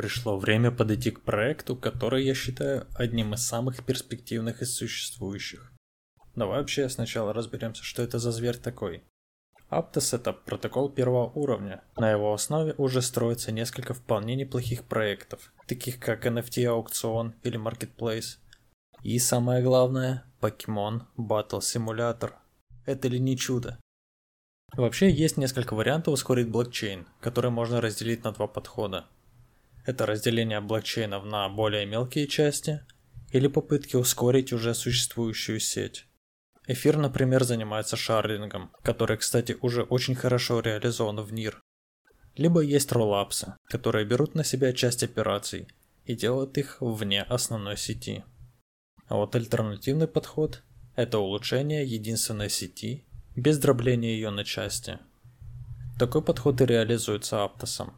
Пришло время подойти к проекту, который я считаю одним из самых перспективных из существующих. Давай вообще сначала разберемся, что это за зверь такой. Aptos это протокол первого уровня. На его основе уже строится несколько вполне неплохих проектов, таких как NFT аукцион или Marketplace. И самое главное, Pokemon Battle Simulator. Это ли не чудо? Вообще есть несколько вариантов ускорить блокчейн, которые можно разделить на два подхода. Это разделение блокчейнов на более мелкие части или попытки ускорить уже существующую сеть. Эфир, например, занимается шардингом, который, кстати, уже очень хорошо реализован в NIR. Либо есть роллапсы, которые берут на себя часть операций и делают их вне основной сети. А вот альтернативный подход – это улучшение единственной сети без дробления ее на части. Такой подход и реализуется Аптосом.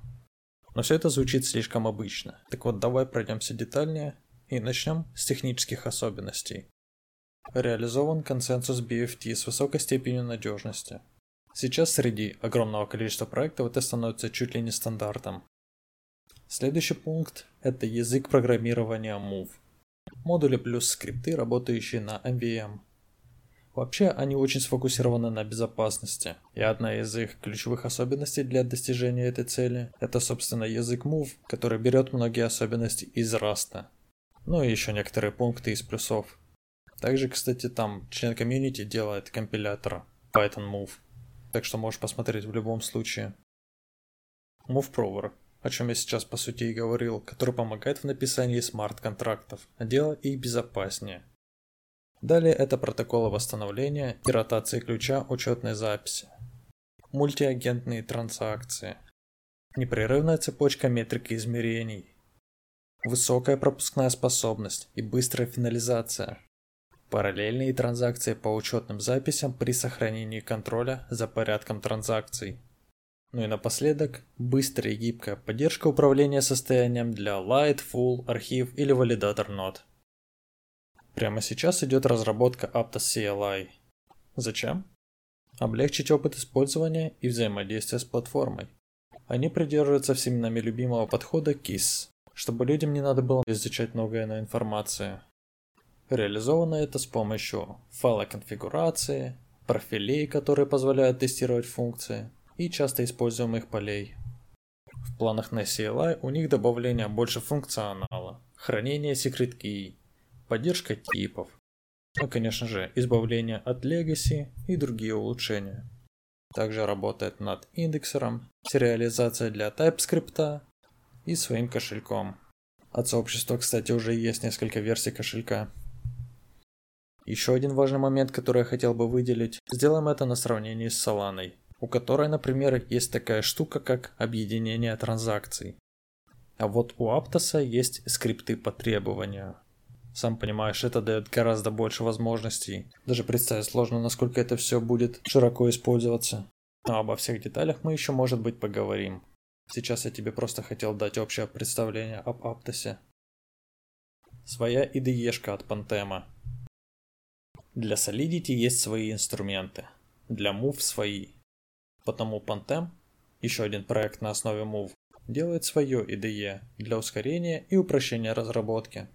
Но все это звучит слишком обычно. Так вот, давай пройдемся детальнее и начнем с технических особенностей. Реализован консенсус BFT с высокой степенью надежности. Сейчас среди огромного количества проектов это становится чуть ли не стандартом. Следующий пункт – это язык программирования Move. Модули плюс скрипты, работающие на MVM. Вообще, они очень сфокусированы на безопасности, и одна из их ключевых особенностей для достижения этой цели – это, собственно, язык Move, который берет многие особенности из Rust. Ну и еще некоторые пункты из плюсов. Также, кстати, там член комьюнити делает компилятор Python Move, так что можешь посмотреть в любом случае. MoveProver, о чем я сейчас по сути и говорил, который помогает в написании смарт-контрактов, а делая их безопаснее – Далее это протоколы восстановления и ротации ключа учетной записи. Мультиагентные транзакции. Непрерывная цепочка метрики измерений. Высокая пропускная способность и быстрая финализация. Параллельные транзакции по учетным записям при сохранении контроля за порядком транзакций. Ну и напоследок, быстрая и гибкая поддержка управления состоянием для Light, Full, архив или валидатор нод. Прямо сейчас идет разработка Aptos CLI. Зачем? Облегчить опыт использования и взаимодействия с платформой. Они придерживаются всеми нами любимого подхода KISS, чтобы людям не надо было изучать многое на информации. Реализовано это с помощью файла конфигурации, профилей, которые позволяют тестировать функции, и часто используемых полей. В планах на CLI у них добавление больше функционала, хранение секрет key поддержка типов, ну, конечно же, избавление от Legacy и другие улучшения. Также работает над индексером, сериализация для TypeScript и своим кошельком. От сообщества, кстати, уже есть несколько версий кошелька. Еще один важный момент, который я хотел бы выделить, сделаем это на сравнении с Solana, у которой, например, есть такая штука, как объединение транзакций. А вот у Aptos есть скрипты по требованию. Сам понимаешь, это дает гораздо больше возможностей. Даже представить сложно, насколько это все будет широко использоваться. Но обо всех деталях мы еще, может быть, поговорим. Сейчас я тебе просто хотел дать общее представление об Аптосе. Своя IDE-шка от Pantema. Для Solidity есть свои инструменты. Для Move свои. Потому Panthem, еще один проект на основе Move, делает свое IDE для ускорения и упрощения разработки.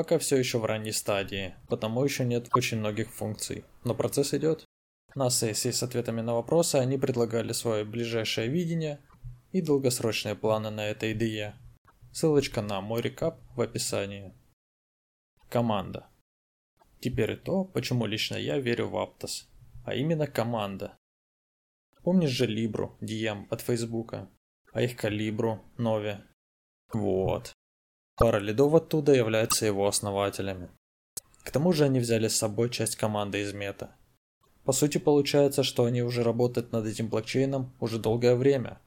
Пока все еще в ранней стадии, потому еще нет очень многих функций, но процесс идет. На сессии с ответами на вопросы они предлагали свое ближайшее видение и долгосрочные планы на этой IDE. Ссылочка на мой рекап в описании. Команда. Теперь то, почему лично я верю в Aptos, а именно команда. Помнишь же Libru, DM от Фейсбука, а их Калибру, Нови? Вот. Пара лидов оттуда являются его основателями. К тому же они взяли с собой часть команды из мета. По сути получается, что они уже работают над этим блокчейном уже долгое время.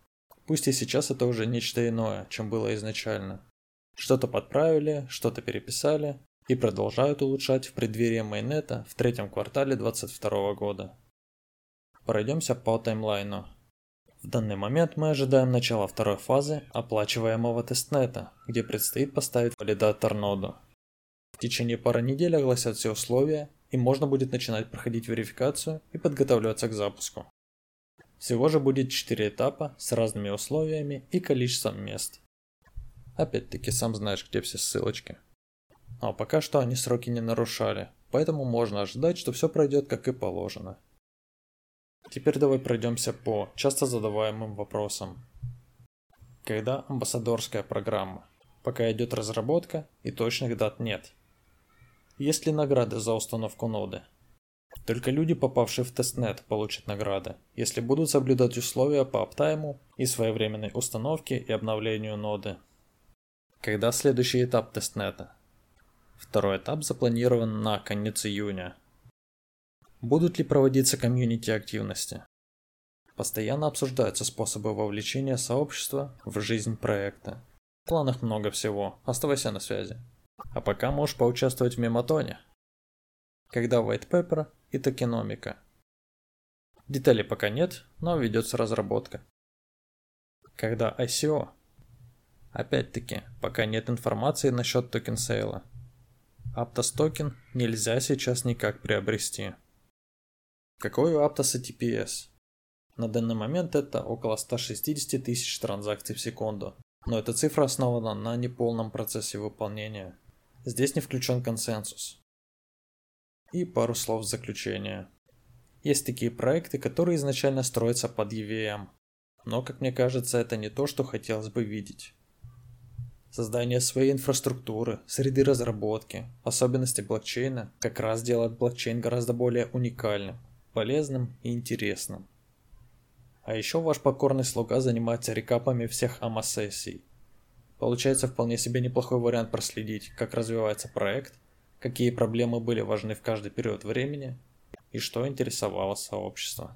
Пусть и сейчас это уже нечто иное, чем было изначально. Что-то подправили, что-то переписали и продолжают улучшать в преддверии майнета в третьем квартале 2022 года. Пройдемся по таймлайну. В данный момент мы ожидаем начала второй фазы оплачиваемого тестнета, где предстоит поставить валидатор ноду. В течение пары недель огласят все условия, и можно будет начинать проходить верификацию и подготавливаться к запуску. Всего же будет 4 этапа с разными условиями и количеством мест. Опять-таки сам знаешь, где все ссылочки. А пока что они сроки не нарушали, поэтому можно ожидать, что все пройдет как и положено. Теперь давай пройдемся по часто задаваемым вопросам. Когда амбассадорская программа? Пока идет разработка и точных дат нет. Есть ли награды за установку ноды? Только люди, попавшие в тестнет, получат награды, если будут соблюдать условия по аптайму и своевременной установке и обновлению ноды. Когда следующий этап тестнета? Второй этап запланирован на конец июня. Будут ли проводиться комьюнити активности? Постоянно обсуждаются способы вовлечения сообщества в жизнь проекта. В планах много всего, оставайся на связи. А пока можешь поучаствовать в мематоне. Когда white paper и токеномика. Деталей пока нет, но ведется разработка. Когда ICO. Опять-таки, пока нет информации насчет token sale а. Aptos токен нельзя сейчас никак приобрести. Какой у Aptos TPS? На данный момент это около 160 тысяч транзакций в секунду, но эта цифра основана на неполном процессе выполнения. Здесь не включен консенсус. И пару слов в заключение. Есть такие проекты, которые изначально строятся под EVM, но, как мне кажется, это не то, что хотелось бы видеть. Создание своей инфраструктуры, среды разработки, особенности блокчейна как раз делает блокчейн гораздо более уникальным, полезным и интересным. А еще ваш покорный слуга занимается рекапами всех АМА-сессий. Получается вполне себе неплохой вариант проследить, как развивается проект, какие проблемы были важны в каждый период времени и что интересовало сообщество.